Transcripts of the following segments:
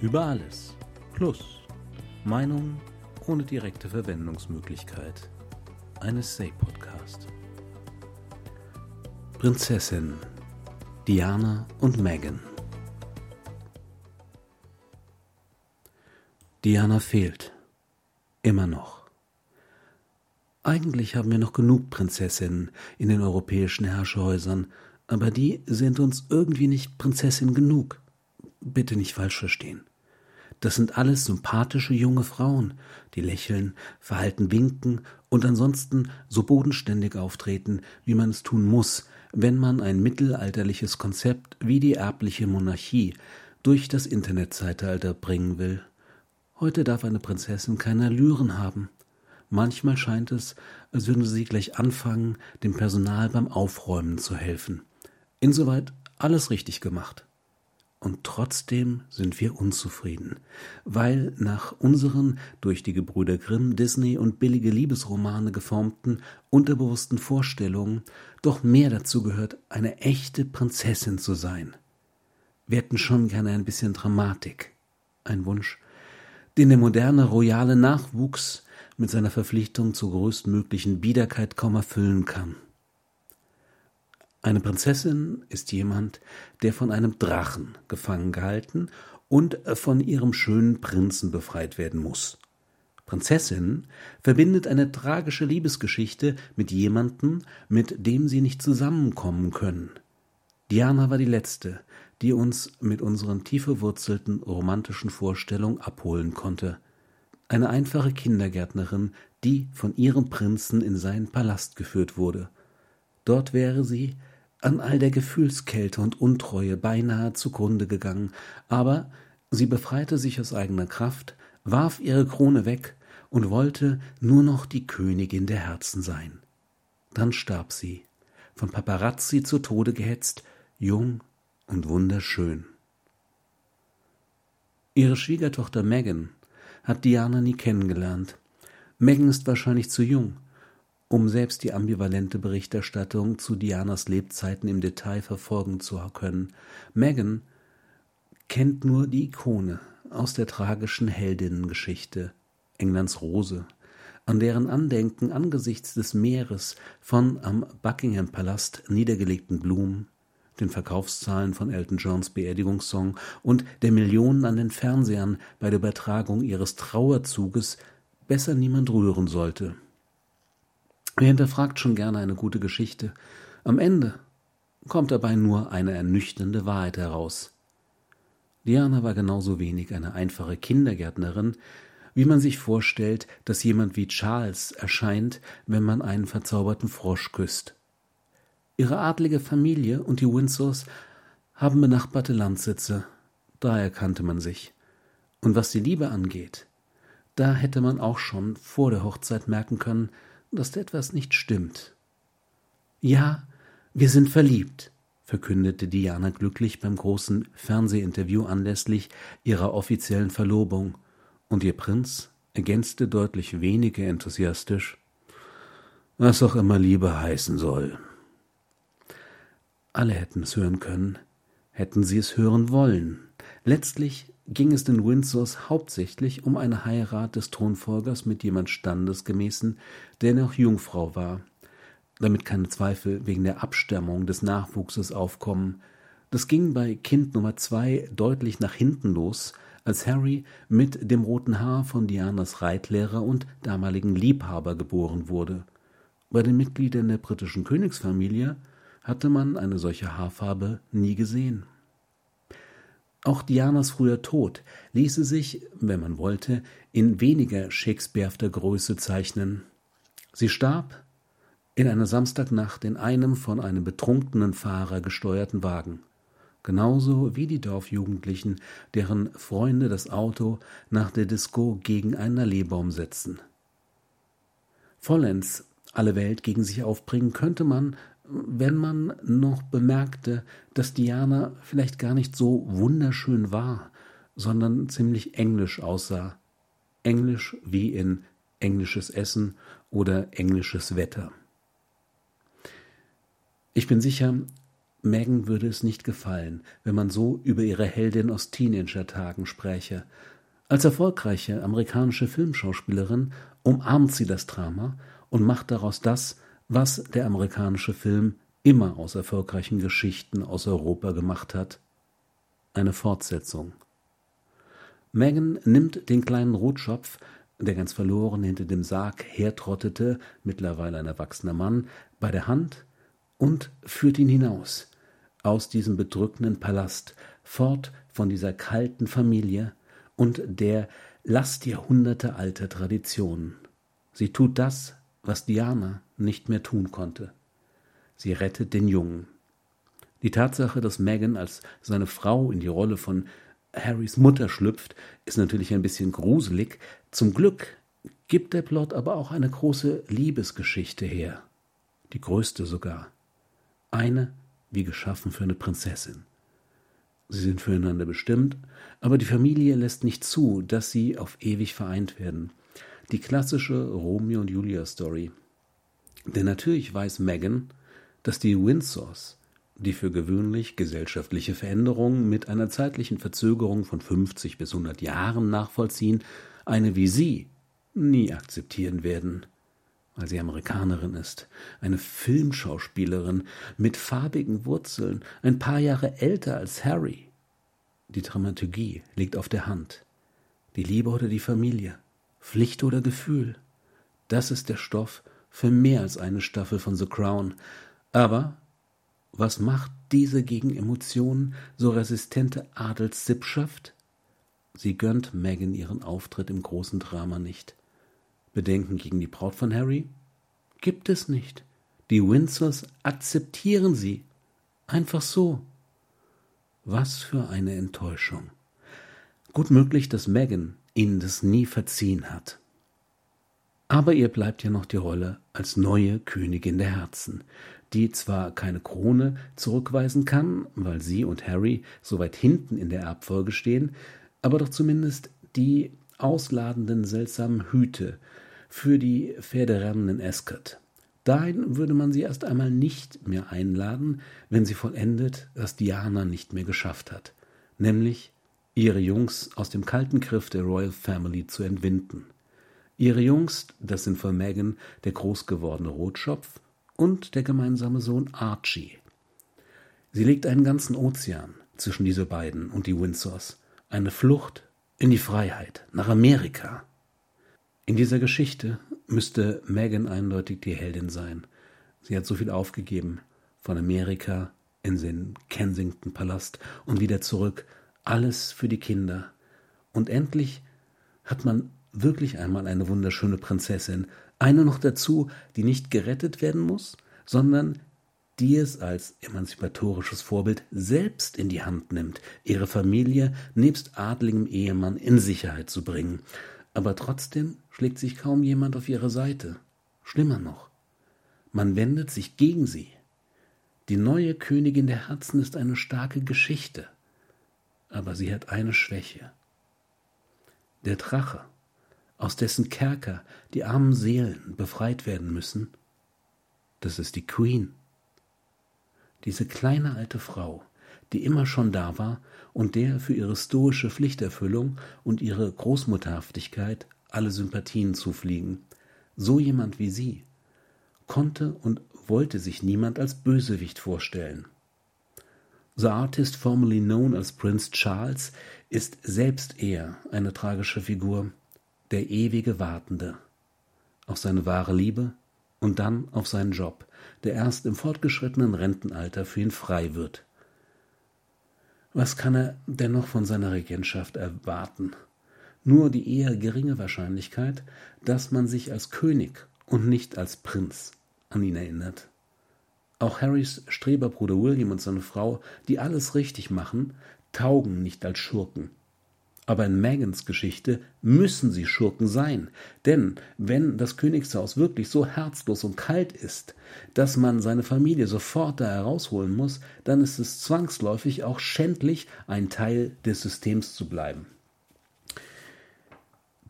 Über alles. Plus Meinung ohne direkte Verwendungsmöglichkeit. Eine Say-Podcast. Prinzessin Diana und Megan. Diana fehlt. Immer noch. Eigentlich haben wir noch genug Prinzessinnen in den europäischen Herrscherhäusern, aber die sind uns irgendwie nicht Prinzessin genug. Bitte nicht falsch verstehen. Das sind alles sympathische junge Frauen, die lächeln, verhalten winken und ansonsten so bodenständig auftreten, wie man es tun muss, wenn man ein mittelalterliches Konzept wie die erbliche Monarchie durch das Internetzeitalter bringen will. Heute darf eine Prinzessin keine Allüren haben. Manchmal scheint es, als würden sie gleich anfangen, dem Personal beim Aufräumen zu helfen. Insoweit alles richtig gemacht. Und trotzdem sind wir unzufrieden, weil nach unseren durch die Gebrüder Grimm, Disney und billige Liebesromane geformten unterbewussten Vorstellungen doch mehr dazu gehört, eine echte Prinzessin zu sein. Wir hätten schon gerne ein bisschen Dramatik. Ein Wunsch, den der moderne royale Nachwuchs mit seiner Verpflichtung zur größtmöglichen Biederkeit kaum erfüllen kann. Eine Prinzessin ist jemand, der von einem Drachen gefangen gehalten und von ihrem schönen Prinzen befreit werden muss. Prinzessin verbindet eine tragische Liebesgeschichte mit jemandem, mit dem sie nicht zusammenkommen können. Diana war die letzte, die uns mit unseren tief verwurzelten romantischen Vorstellungen abholen konnte. Eine einfache Kindergärtnerin, die von ihrem Prinzen in seinen Palast geführt wurde. Dort wäre sie an all der Gefühlskälte und Untreue beinahe zugrunde gegangen, aber sie befreite sich aus eigener Kraft, warf ihre Krone weg und wollte nur noch die Königin der Herzen sein. Dann starb sie, von Paparazzi zu Tode gehetzt, jung und wunderschön. Ihre Schwiegertochter Megan hat Diana nie kennengelernt. Megan ist wahrscheinlich zu jung, um selbst die ambivalente Berichterstattung zu Dianas Lebzeiten im Detail verfolgen zu können. Megan kennt nur die Ikone aus der tragischen Heldinnengeschichte Englands Rose, an deren Andenken angesichts des Meeres von am Buckingham Palast niedergelegten Blumen, den Verkaufszahlen von Elton Johns Beerdigungssong und der Millionen an den Fernsehern bei der Übertragung ihres Trauerzuges besser niemand rühren sollte. Wer hinterfragt schon gerne eine gute Geschichte. Am Ende kommt dabei nur eine ernüchternde Wahrheit heraus. Diana war genauso wenig eine einfache Kindergärtnerin, wie man sich vorstellt, dass jemand wie Charles erscheint, wenn man einen verzauberten Frosch küsst. Ihre adlige Familie und die Windsors haben benachbarte Landsitze, daher kannte man sich. Und was die Liebe angeht, da hätte man auch schon vor der Hochzeit merken können, dass da etwas nicht stimmt. Ja, wir sind verliebt, verkündete Diana glücklich beim großen Fernsehinterview anlässlich ihrer offiziellen Verlobung, und ihr Prinz ergänzte deutlich weniger enthusiastisch, was auch immer Liebe heißen soll. Alle hätten es hören können, hätten sie es hören wollen. Letztlich ging es den Windsors hauptsächlich um eine Heirat des Thronfolgers mit jemand Standesgemäßen, der noch Jungfrau war, damit keine Zweifel wegen der Abstammung des Nachwuchses aufkommen. Das ging bei Kind Nummer zwei deutlich nach hinten los, als Harry mit dem roten Haar von Dianas Reitlehrer und damaligen Liebhaber geboren wurde. Bei den Mitgliedern der britischen Königsfamilie hatte man eine solche Haarfarbe nie gesehen. Auch Dianas früher Tod ließe sich, wenn man wollte, in weniger Shakespearehafter Größe zeichnen. Sie starb in einer Samstagnacht in einem von einem betrunkenen Fahrer gesteuerten Wagen, genauso wie die Dorfjugendlichen, deren Freunde das Auto nach der Disco gegen einen Alleebaum setzen. Vollends alle Welt gegen sich aufbringen könnte man, wenn man noch bemerkte, dass Diana vielleicht gar nicht so wunderschön war, sondern ziemlich englisch aussah. Englisch wie in englisches Essen oder englisches Wetter. Ich bin sicher, Megan würde es nicht gefallen, wenn man so über ihre Heldin aus Teenager-Tagen spräche. Als erfolgreiche amerikanische Filmschauspielerin umarmt sie das Drama und macht daraus das, was der amerikanische Film immer aus erfolgreichen Geschichten aus Europa gemacht hat. Eine Fortsetzung. Megan nimmt den kleinen Rotschopf, der ganz verloren hinter dem Sarg hertrottete, mittlerweile ein erwachsener Mann, bei der Hand und führt ihn hinaus, aus diesem bedrückenden Palast, fort von dieser kalten Familie und der Last Jahrhunderte alter Traditionen. Sie tut das, was Diana nicht mehr tun konnte. Sie rettet den Jungen. Die Tatsache, dass Megan als seine Frau in die Rolle von Harrys Mutter schlüpft, ist natürlich ein bisschen gruselig. Zum Glück gibt der Plot aber auch eine große Liebesgeschichte her. Die größte sogar. Eine wie geschaffen für eine Prinzessin. Sie sind füreinander bestimmt, aber die Familie lässt nicht zu, dass sie auf ewig vereint werden. Die klassische Romeo und Julia Story. Denn natürlich weiß Megan, dass die Windsors, die für gewöhnlich gesellschaftliche Veränderungen mit einer zeitlichen Verzögerung von 50 bis 100 Jahren nachvollziehen, eine wie sie nie akzeptieren werden weil sie Amerikanerin ist, eine Filmschauspielerin mit farbigen Wurzeln, ein paar Jahre älter als Harry. Die Dramaturgie liegt auf der Hand. Die Liebe oder die Familie, Pflicht oder Gefühl, das ist der Stoff für mehr als eine Staffel von The Crown. Aber was macht diese gegen Emotionen so resistente Adelssippschaft? Sie gönnt Megan ihren Auftritt im großen Drama nicht. Bedenken gegen die Braut von Harry? Gibt es nicht. Die Windsors akzeptieren sie. Einfach so. Was für eine Enttäuschung. Gut möglich, dass Megan ihnen das nie verziehen hat. Aber ihr bleibt ja noch die Rolle als neue Königin der Herzen, die zwar keine Krone zurückweisen kann, weil sie und Harry so weit hinten in der Erbfolge stehen, aber doch zumindest die ausladenden seltsamen Hüte für die Pferderennen in. Dahin würde man sie erst einmal nicht mehr einladen, wenn sie vollendet, was Diana nicht mehr geschafft hat, nämlich ihre Jungs aus dem kalten Griff der Royal Family zu entwinden. Ihre Jungs, das sind von Megan der großgewordene Rotschopf und der gemeinsame Sohn Archie. Sie legt einen ganzen Ozean zwischen diese beiden und die Windsors, eine Flucht in die Freiheit, nach Amerika. In dieser Geschichte müsste Megan eindeutig die Heldin sein. Sie hat so viel aufgegeben, von Amerika in den Kensington-Palast und wieder zurück, alles für die Kinder. Und endlich hat man wirklich einmal eine wunderschöne Prinzessin, eine noch dazu, die nicht gerettet werden muss, sondern die es als emanzipatorisches Vorbild selbst in die Hand nimmt, ihre Familie nebst adligem Ehemann in Sicherheit zu bringen aber trotzdem schlägt sich kaum jemand auf ihre Seite. Schlimmer noch, man wendet sich gegen sie. Die neue Königin der Herzen ist eine starke Geschichte, aber sie hat eine Schwäche. Der Drache, aus dessen Kerker die armen Seelen befreit werden müssen, das ist die Queen. Diese kleine alte Frau, die immer schon da war und der für ihre stoische Pflichterfüllung und ihre Großmutterhaftigkeit alle Sympathien zufliegen. So jemand wie sie konnte und wollte sich niemand als Bösewicht vorstellen. The artist formerly known as Prince Charles ist selbst eher eine tragische Figur, der ewige Wartende auf seine wahre Liebe und dann auf seinen Job, der erst im fortgeschrittenen Rentenalter für ihn frei wird. Was kann er dennoch von seiner Regentschaft erwarten? Nur die eher geringe Wahrscheinlichkeit, dass man sich als König und nicht als Prinz an ihn erinnert. Auch Harrys Streberbruder William und seine Frau, die alles richtig machen, taugen nicht als Schurken. Aber in Megans Geschichte müssen sie Schurken sein, denn wenn das Königshaus wirklich so herzlos und kalt ist, dass man seine Familie sofort da herausholen muss, dann ist es zwangsläufig auch schändlich, ein Teil des Systems zu bleiben.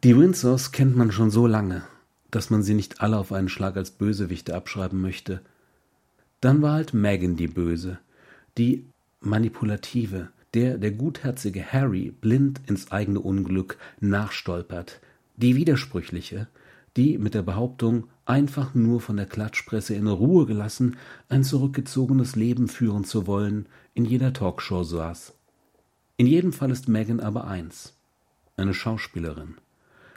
Die Windsors kennt man schon so lange, dass man sie nicht alle auf einen Schlag als Bösewichte abschreiben möchte. Dann war halt Megan die Böse, die manipulative, der der gutherzige Harry blind ins eigene Unglück nachstolpert, die widersprüchliche, die mit der Behauptung, einfach nur von der Klatschpresse in Ruhe gelassen, ein zurückgezogenes Leben führen zu wollen, in jeder Talkshow saß. In jedem Fall ist Megan aber eins, eine Schauspielerin.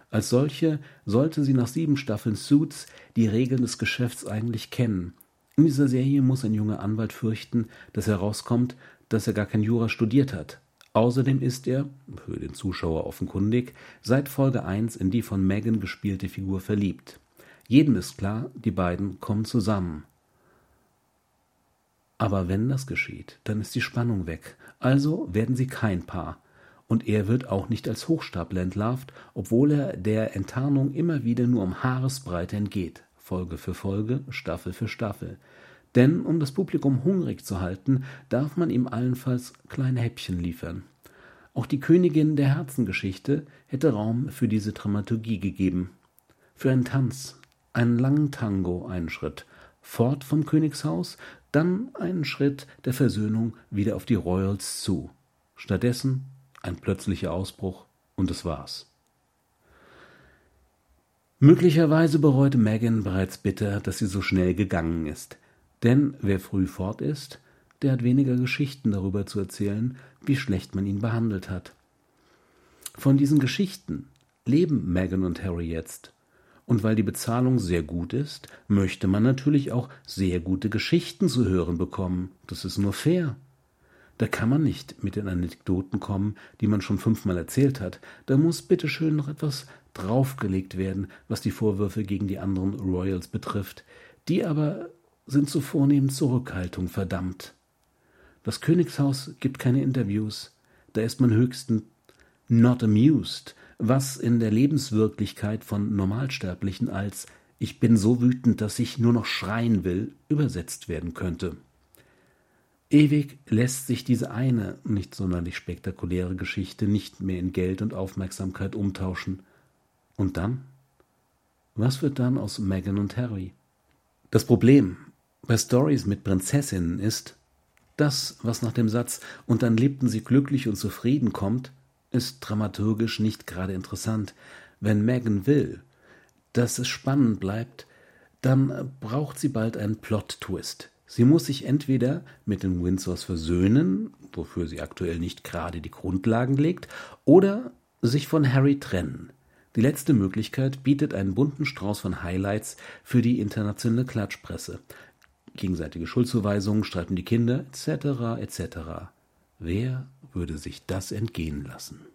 Als solche sollte sie nach sieben Staffeln Suits die Regeln des Geschäfts eigentlich kennen. In dieser Serie muss ein junger Anwalt fürchten, dass herauskommt, dass er gar kein Jura studiert hat. Außerdem ist er, für den Zuschauer offenkundig, seit Folge 1 in die von Megan gespielte Figur verliebt. Jedem ist klar, die beiden kommen zusammen. Aber wenn das geschieht, dann ist die Spannung weg, also werden sie kein Paar. Und er wird auch nicht als Hochstapler entlarvt, obwohl er der Enttarnung immer wieder nur um Haaresbreite entgeht, Folge für Folge, Staffel für Staffel. Denn um das Publikum hungrig zu halten, darf man ihm allenfalls kleine Häppchen liefern. Auch die Königin der Herzengeschichte hätte Raum für diese Dramaturgie gegeben. Für einen Tanz, einen langen Tango einen Schritt, fort vom Königshaus, dann einen Schritt der Versöhnung wieder auf die Royals zu. Stattdessen ein plötzlicher Ausbruch und es war's. Möglicherweise bereute Megan bereits bitter, dass sie so schnell gegangen ist. Denn wer früh fort ist, der hat weniger Geschichten darüber zu erzählen, wie schlecht man ihn behandelt hat. Von diesen Geschichten leben Meghan und Harry jetzt. Und weil die Bezahlung sehr gut ist, möchte man natürlich auch sehr gute Geschichten zu hören bekommen. Das ist nur fair. Da kann man nicht mit den Anekdoten kommen, die man schon fünfmal erzählt hat. Da muss bitteschön noch etwas draufgelegt werden, was die Vorwürfe gegen die anderen Royals betrifft, die aber sind zu vornehmen Zurückhaltung verdammt. Das Königshaus gibt keine Interviews, da ist man höchstens not amused, was in der Lebenswirklichkeit von Normalsterblichen als ich bin so wütend, dass ich nur noch schreien will, übersetzt werden könnte. Ewig lässt sich diese eine, nicht sonderlich spektakuläre Geschichte nicht mehr in Geld und Aufmerksamkeit umtauschen. Und dann? Was wird dann aus Meghan und Harry? Das Problem, bei Stories mit Prinzessinnen ist, das, was nach dem Satz und dann lebten sie glücklich und zufrieden kommt, ist dramaturgisch nicht gerade interessant. Wenn Megan will, dass es spannend bleibt, dann braucht sie bald einen Plot-Twist. Sie muss sich entweder mit den Windsors versöhnen, wofür sie aktuell nicht gerade die Grundlagen legt, oder sich von Harry trennen. Die letzte Möglichkeit bietet einen bunten Strauß von Highlights für die internationale Klatschpresse gegenseitige Schuldzuweisungen, streiten die Kinder etc. etc. Wer würde sich das entgehen lassen?